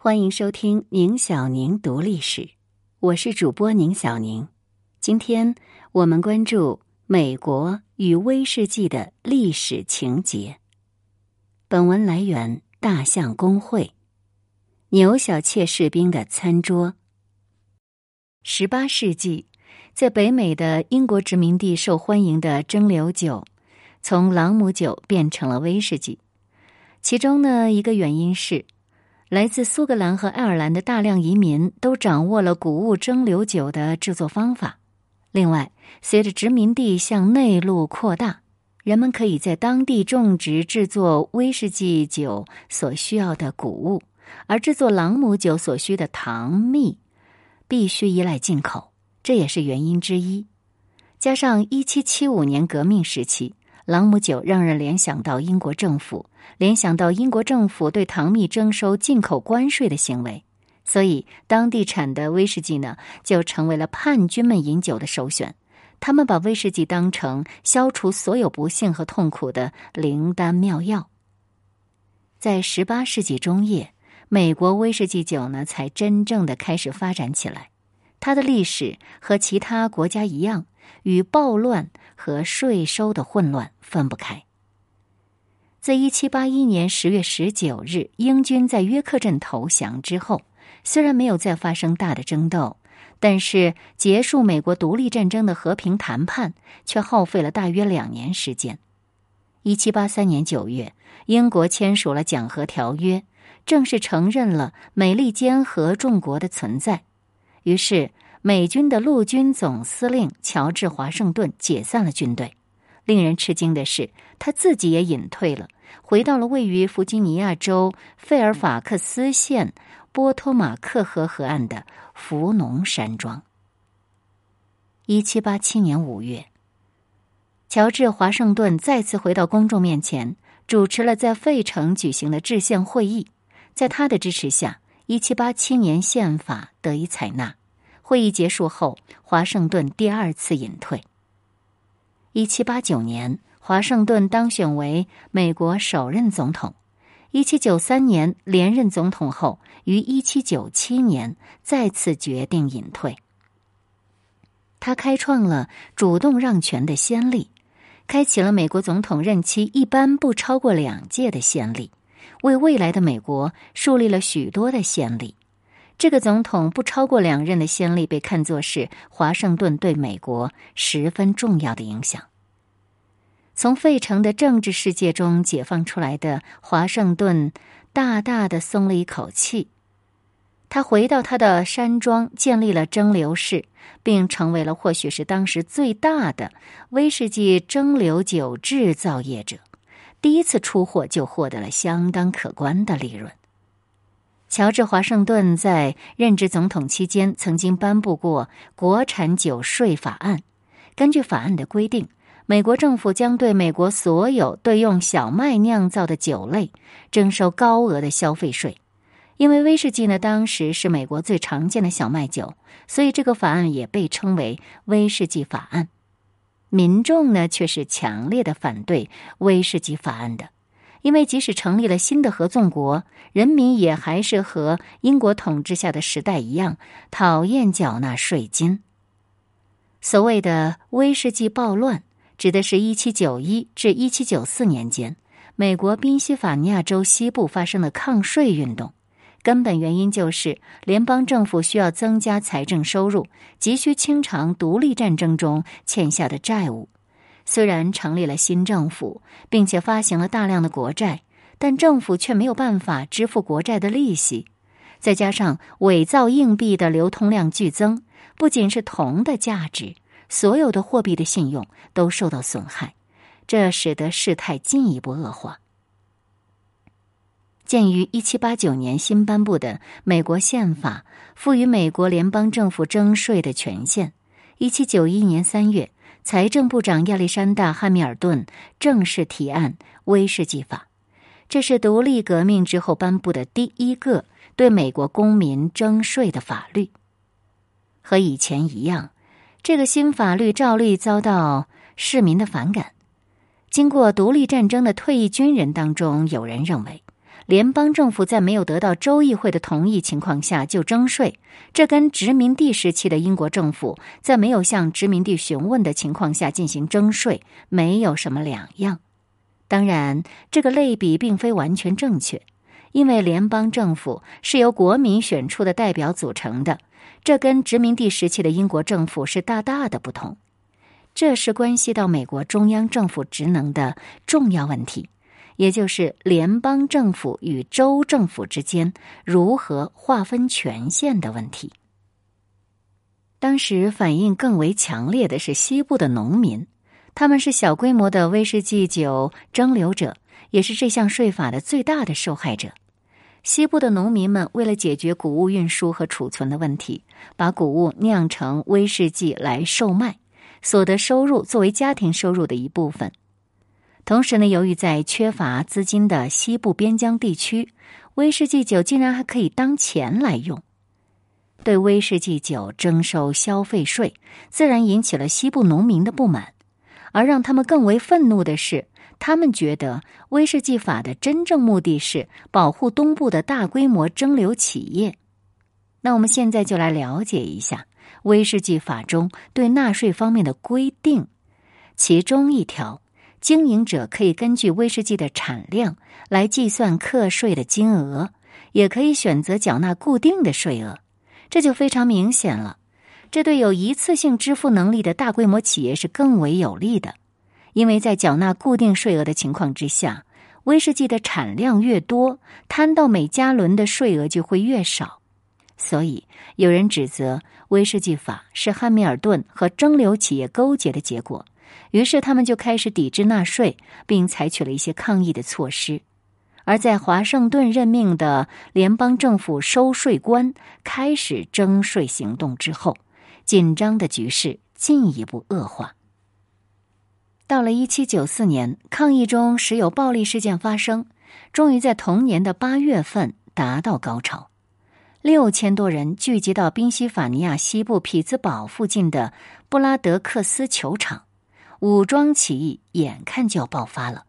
欢迎收听宁小宁读历史，我是主播宁小宁。今天我们关注美国与威士忌的历史情节。本文来源大象公会。牛小妾士兵的餐桌。十八世纪，在北美的英国殖民地受欢迎的蒸馏酒，从朗姆酒变成了威士忌。其中呢，一个原因是。来自苏格兰和爱尔兰的大量移民都掌握了谷物蒸馏酒的制作方法。另外，随着殖民地向内陆扩大，人们可以在当地种植制作威士忌酒所需要的谷物，而制作朗姆酒所需的糖蜜必须依赖进口，这也是原因之一。加上一七七五年革命时期。朗姆酒让人联想到英国政府，联想到英国政府对糖蜜征收进口关税的行为，所以当地产的威士忌呢，就成为了叛军们饮酒的首选。他们把威士忌当成消除所有不幸和痛苦的灵丹妙药。在十八世纪中叶，美国威士忌酒呢，才真正的开始发展起来。它的历史和其他国家一样。与暴乱和税收的混乱分不开。在一七八一年十月十九日英军在约克镇投降之后，虽然没有再发生大的争斗，但是结束美国独立战争的和平谈判却耗费了大约两年时间。一七八三年九月，英国签署了讲和条约，正式承认了美利坚合众国的存在。于是。美军的陆军总司令乔治·华盛顿解散了军队。令人吃惊的是，他自己也隐退了，回到了位于弗吉尼亚州费尔法克斯县波托马克河河岸的福农山庄。一七八七年五月，乔治·华盛顿再次回到公众面前，主持了在费城举行的制宪会议。在他的支持下，一七八七年宪法得以采纳。会议结束后，华盛顿第二次隐退。一七八九年，华盛顿当选为美国首任总统。一七九三年连任总统后，于一七九七年再次决定隐退。他开创了主动让权的先例，开启了美国总统任期一般不超过两届的先例，为未来的美国树立了许多的先例。这个总统不超过两任的先例被看作是华盛顿对美国十分重要的影响。从费城的政治世界中解放出来的华盛顿，大大的松了一口气。他回到他的山庄，建立了蒸馏室，并成为了或许是当时最大的威士忌蒸馏酒制造业者。第一次出货就获得了相当可观的利润。乔治·华盛顿在任职总统期间，曾经颁布过国产酒税法案。根据法案的规定，美国政府将对美国所有对用小麦酿造的酒类征收高额的消费税。因为威士忌呢，当时是美国最常见的小麦酒，所以这个法案也被称为威士忌法案。民众呢，却是强烈的反对威士忌法案的。因为即使成立了新的合众国，人民也还是和英国统治下的时代一样，讨厌缴纳税金。所谓的威士忌暴乱，指的是一七九一至一七九四年间，美国宾夕法尼亚州西部发生的抗税运动。根本原因就是联邦政府需要增加财政收入，急需清偿独立战争中欠下的债务。虽然成立了新政府，并且发行了大量的国债，但政府却没有办法支付国债的利息。再加上伪造硬币的流通量剧增，不仅是铜的价值，所有的货币的信用都受到损害，这使得事态进一步恶化。鉴于一七八九年新颁布的美国宪法赋予美国联邦政府征税的权限，一七九一年三月。财政部长亚历山大·汉密尔顿正式提案威士忌法，这是独立革命之后颁布的第一个对美国公民征税的法律。和以前一样，这个新法律照例遭到市民的反感。经过独立战争的退役军人当中，有人认为联邦政府在没有得到州议会的同意情况下就征税，这跟殖民地时期的英国政府在没有向殖民地询问的情况下进行征税没有什么两样。当然，这个类比并非完全正确，因为联邦政府是由国民选出的代表组成的，这跟殖民地时期的英国政府是大大的不同。这是关系到美国中央政府职能的重要问题。也就是联邦政府与州政府之间如何划分权限的问题。当时反应更为强烈的是西部的农民，他们是小规模的威士忌酒蒸馏者，也是这项税法的最大的受害者。西部的农民们为了解决谷物运输和储存的问题，把谷物酿成威士忌来售卖，所得收入作为家庭收入的一部分。同时呢，由于在缺乏资金的西部边疆地区，威士忌酒竟然还可以当钱来用。对威士忌酒征收消费税，自然引起了西部农民的不满。而让他们更为愤怒的是，他们觉得威士忌法的真正目的是保护东部的大规模蒸馏企业。那我们现在就来了解一下威士忌法中对纳税方面的规定，其中一条。经营者可以根据威士忌的产量来计算课税的金额，也可以选择缴纳固定的税额，这就非常明显了。这对有一次性支付能力的大规模企业是更为有利的，因为在缴纳固定税额的情况之下，威士忌的产量越多，摊到每加仑的税额就会越少。所以，有人指责威士忌法是汉密尔顿和蒸馏企业勾结的结果。于是他们就开始抵制纳税，并采取了一些抗议的措施。而在华盛顿任命的联邦政府收税官开始征税行动之后，紧张的局势进一步恶化。到了一七九四年，抗议中时有暴力事件发生，终于在同年的八月份达到高潮。六千多人聚集到宾夕法尼亚西部匹兹堡附近的布拉德克斯球场。武装起义眼看就要爆发了，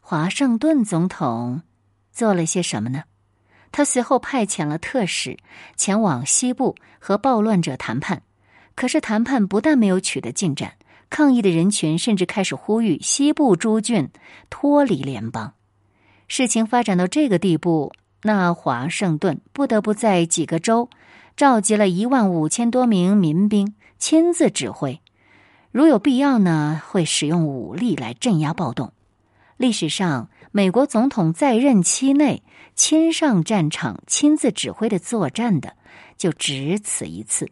华盛顿总统做了些什么呢？他随后派遣了特使前往西部和暴乱者谈判，可是谈判不但没有取得进展，抗议的人群甚至开始呼吁西部诸郡脱离联邦。事情发展到这个地步，那华盛顿不得不在几个州召集了一万五千多名民兵，亲自指挥。如有必要呢，会使用武力来镇压暴动。历史上，美国总统在任期内亲上战场、亲自指挥的作战的，就只此一次。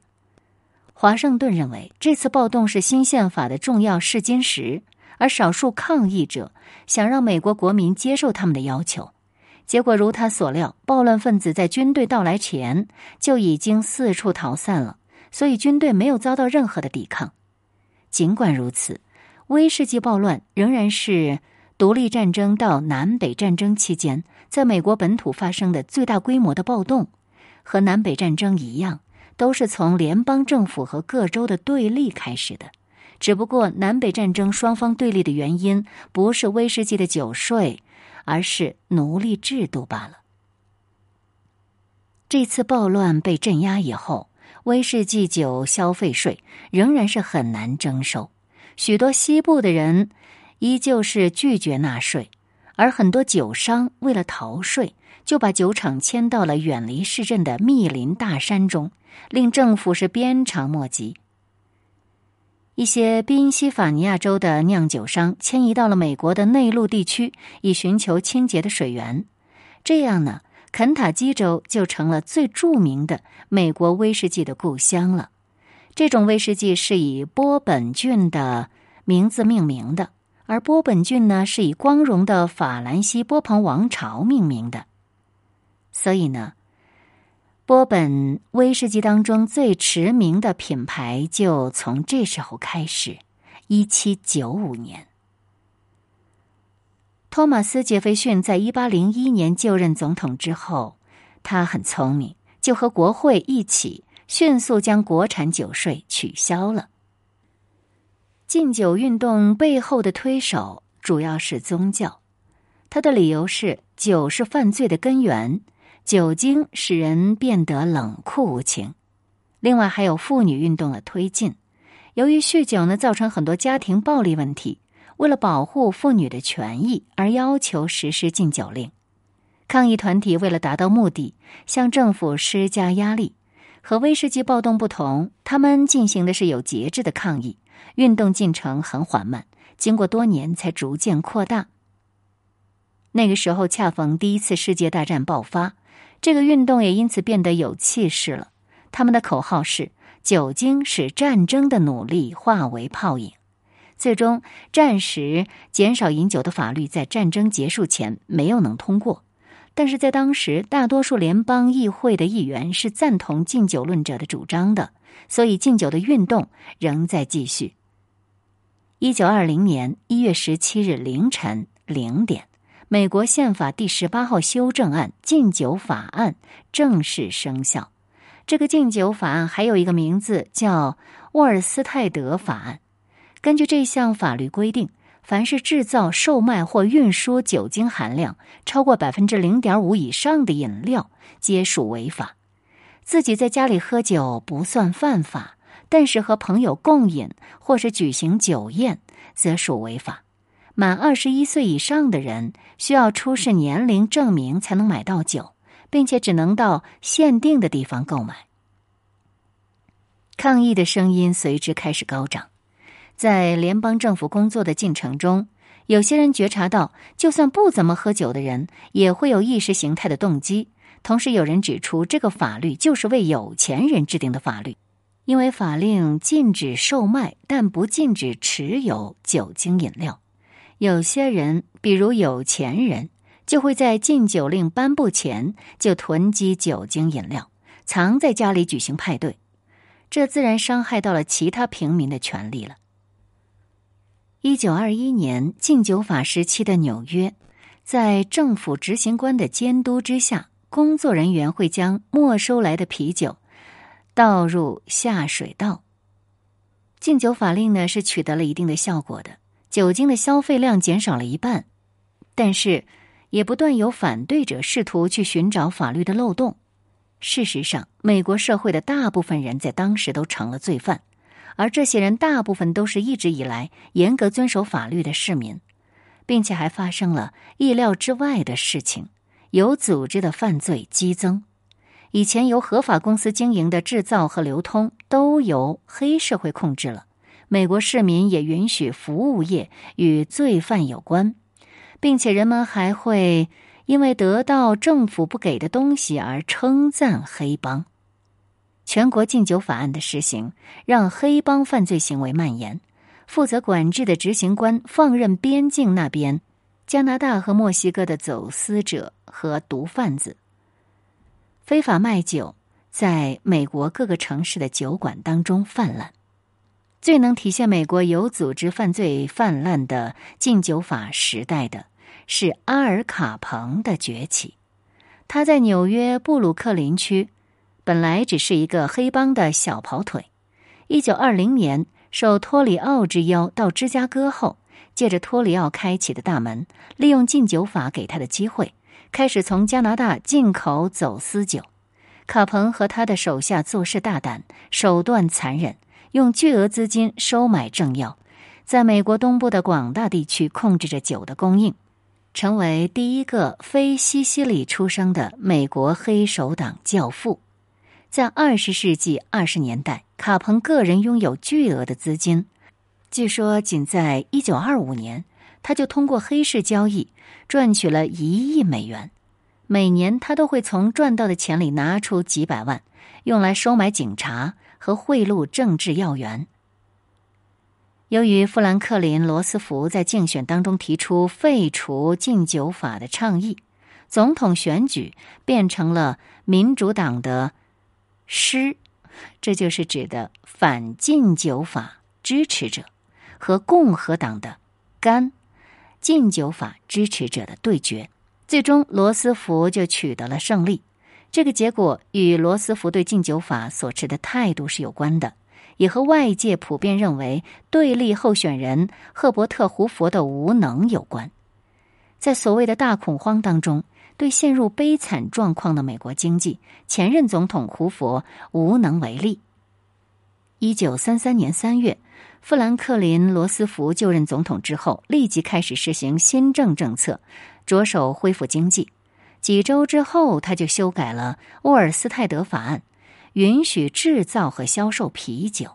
华盛顿认为，这次暴动是新宪法的重要试金石，而少数抗议者想让美国国民接受他们的要求。结果如他所料，暴乱分子在军队到来前就已经四处逃散了，所以军队没有遭到任何的抵抗。尽管如此，威士忌暴乱仍然是独立战争到南北战争期间在美国本土发生的最大规模的暴动。和南北战争一样，都是从联邦政府和各州的对立开始的。只不过，南北战争双方对立的原因不是威士忌的酒税，而是奴隶制度罢了。这次暴乱被镇压以后。威士忌酒消费税仍然是很难征收，许多西部的人依旧是拒绝纳税，而很多酒商为了逃税，就把酒厂迁到了远离市镇的密林大山中，令政府是鞭长莫及。一些宾夕法尼亚州的酿酒商迁移到了美国的内陆地区，以寻求清洁的水源，这样呢？肯塔基州就成了最著名的美国威士忌的故乡了。这种威士忌是以波本郡的名字命名的，而波本郡呢是以光荣的法兰西波旁王朝命名的。所以呢，波本威士忌当中最驰名的品牌就从这时候开始，一七九五年。托马斯·杰斐逊在一八零一年就任总统之后，他很聪明，就和国会一起迅速将国产酒税取消了。禁酒运动背后的推手主要是宗教，他的理由是酒是犯罪的根源，酒精使人变得冷酷无情。另外还有妇女运动的推进，由于酗酒呢造成很多家庭暴力问题，为了保护妇女的权益而要求实施禁酒令。抗议团体为了达到目的，向政府施加压力。和威士忌暴动不同，他们进行的是有节制的抗议，运动进程很缓慢，经过多年才逐渐扩大。那个时候恰逢第一次世界大战爆发，这个运动也因此变得有气势了。他们的口号是“酒精使战争的努力化为泡影”。最终，战时减少饮酒的法律在战争结束前没有能通过。但是在当时，大多数联邦议会的议员是赞同禁酒论者的主张的，所以禁酒的运动仍在继续。一九二零年一月十七日凌晨零点，美国宪法第十八号修正案（禁酒法案）正式生效。这个禁酒法案还有一个名字叫沃尔斯泰德法案。根据这项法律规定。凡是制造、售卖或运输酒精含量超过百分之零点五以上的饮料，皆属违法。自己在家里喝酒不算犯法，但是和朋友共饮或是举行酒宴，则属违法。满二十一岁以上的人需要出示年龄证明才能买到酒，并且只能到限定的地方购买。抗议的声音随之开始高涨。在联邦政府工作的进程中，有些人觉察到，就算不怎么喝酒的人，也会有意识形态的动机。同时，有人指出，这个法律就是为有钱人制定的法律，因为法令禁止售卖，但不禁止持有酒精饮料。有些人，比如有钱人，就会在禁酒令颁布前就囤积酒精饮料，藏在家里举行派对，这自然伤害到了其他平民的权利了。一九二一年禁酒法时期的纽约，在政府执行官的监督之下，工作人员会将没收来的啤酒倒入下水道。禁酒法令呢是取得了一定的效果的，酒精的消费量减少了一半，但是也不断有反对者试图去寻找法律的漏洞。事实上，美国社会的大部分人在当时都成了罪犯。而这些人大部分都是一直以来严格遵守法律的市民，并且还发生了意料之外的事情，有组织的犯罪激增。以前由合法公司经营的制造和流通都由黑社会控制了。美国市民也允许服务业与罪犯有关，并且人们还会因为得到政府不给的东西而称赞黑帮。全国禁酒法案的实行，让黑帮犯罪行为蔓延。负责管制的执行官放任边境那边加拿大和墨西哥的走私者和毒贩子非法卖酒，在美国各个城市的酒馆当中泛滥。最能体现美国有组织犯罪泛滥的禁酒法时代的是阿尔卡彭的崛起。他在纽约布鲁克林区。本来只是一个黑帮的小跑腿，一九二零年受托里奥之邀到芝加哥后，借着托里奥开启的大门，利用禁酒法给他的机会，开始从加拿大进口走私酒。卡彭和他的手下做事大胆，手段残忍，用巨额资金收买政要，在美国东部的广大地区控制着酒的供应，成为第一个非西西里出生的美国黑手党教父。在二十世纪二十年代，卡彭个人拥有巨额的资金。据说，仅在一九二五年，他就通过黑市交易赚取了一亿美元。每年，他都会从赚到的钱里拿出几百万，用来收买警察和贿赂政治要员。由于富兰克林·罗斯福在竞选当中提出废除禁酒法的倡议，总统选举变成了民主党的。诗，这就是指的反禁酒法支持者和共和党的干禁酒法支持者的对决。最终，罗斯福就取得了胜利。这个结果与罗斯福对禁酒法所持的态度是有关的，也和外界普遍认为对立候选人赫伯特·胡佛的无能有关。在所谓的大恐慌当中，对陷入悲惨状况的美国经济，前任总统胡佛无能为力。一九三三年三月，富兰克林·罗斯福就任总统之后，立即开始实行新政政策，着手恢复经济。几周之后，他就修改了沃尔斯泰德法案，允许制造和销售啤酒。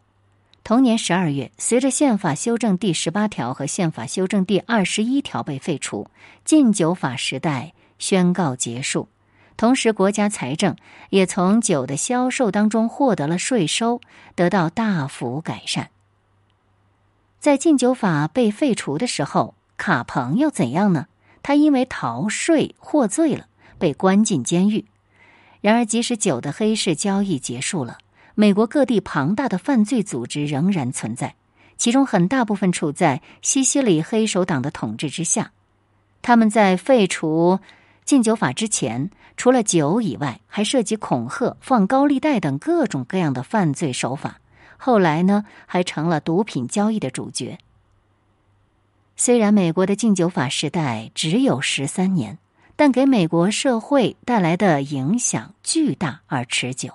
同年十二月，随着宪法修正第十八条和宪法修正第二十一条被废除，禁酒法时代宣告结束。同时，国家财政也从酒的销售当中获得了税收，得到大幅改善。在禁酒法被废除的时候，卡彭又怎样呢？他因为逃税获罪了，被关进监狱。然而，即使酒的黑市交易结束了。美国各地庞大的犯罪组织仍然存在，其中很大部分处在西西里黑手党的统治之下。他们在废除禁酒法之前，除了酒以外，还涉及恐吓、放高利贷等各种各样的犯罪手法。后来呢，还成了毒品交易的主角。虽然美国的禁酒法时代只有十三年，但给美国社会带来的影响巨大而持久。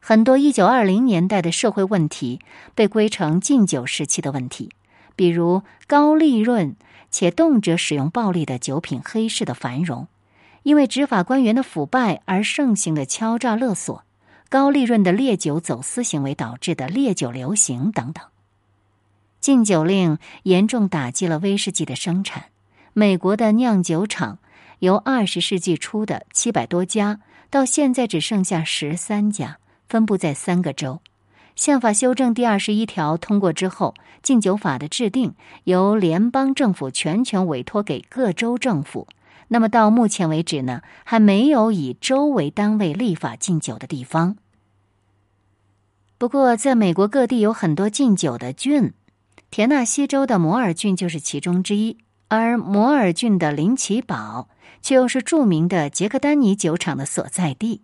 很多一九二零年代的社会问题被归成禁酒时期的问题，比如高利润且动辄使用暴力的酒品黑市的繁荣，因为执法官员的腐败而盛行的敲诈勒索，高利润的烈酒走私行为导致的烈酒流行等等。禁酒令严重打击了威士忌的生产，美国的酿酒厂由二十世纪初的七百多家，到现在只剩下十三家。分布在三个州。宪法修正第二十一条通过之后，禁酒法的制定由联邦政府全权委托给各州政府。那么到目前为止呢，还没有以州为单位立法禁酒的地方。不过，在美国各地有很多禁酒的郡，田纳西州的摩尔郡就是其中之一。而摩尔郡的林奇堡却又是著名的杰克丹尼酒厂的所在地。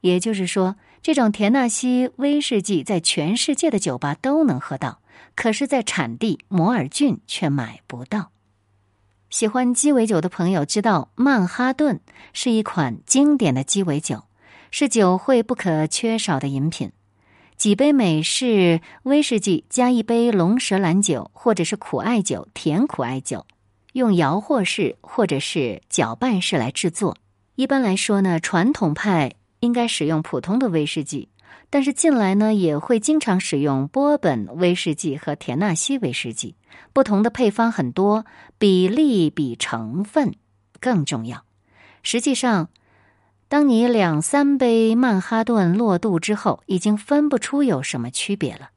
也就是说。这种田纳西威士忌在全世界的酒吧都能喝到，可是，在产地摩尔郡却买不到。喜欢鸡尾酒的朋友知道，曼哈顿是一款经典的鸡尾酒，是酒会不可缺少的饮品。几杯美式威士忌加一杯龙舌兰酒，或者是苦艾酒、甜苦艾酒，用摇和式或者是搅拌式来制作。一般来说呢，传统派。应该使用普通的威士忌，但是近来呢也会经常使用波本威士忌和田纳西威士忌。不同的配方很多，比例比成分更重要。实际上，当你两三杯曼哈顿落肚之后，已经分不出有什么区别了。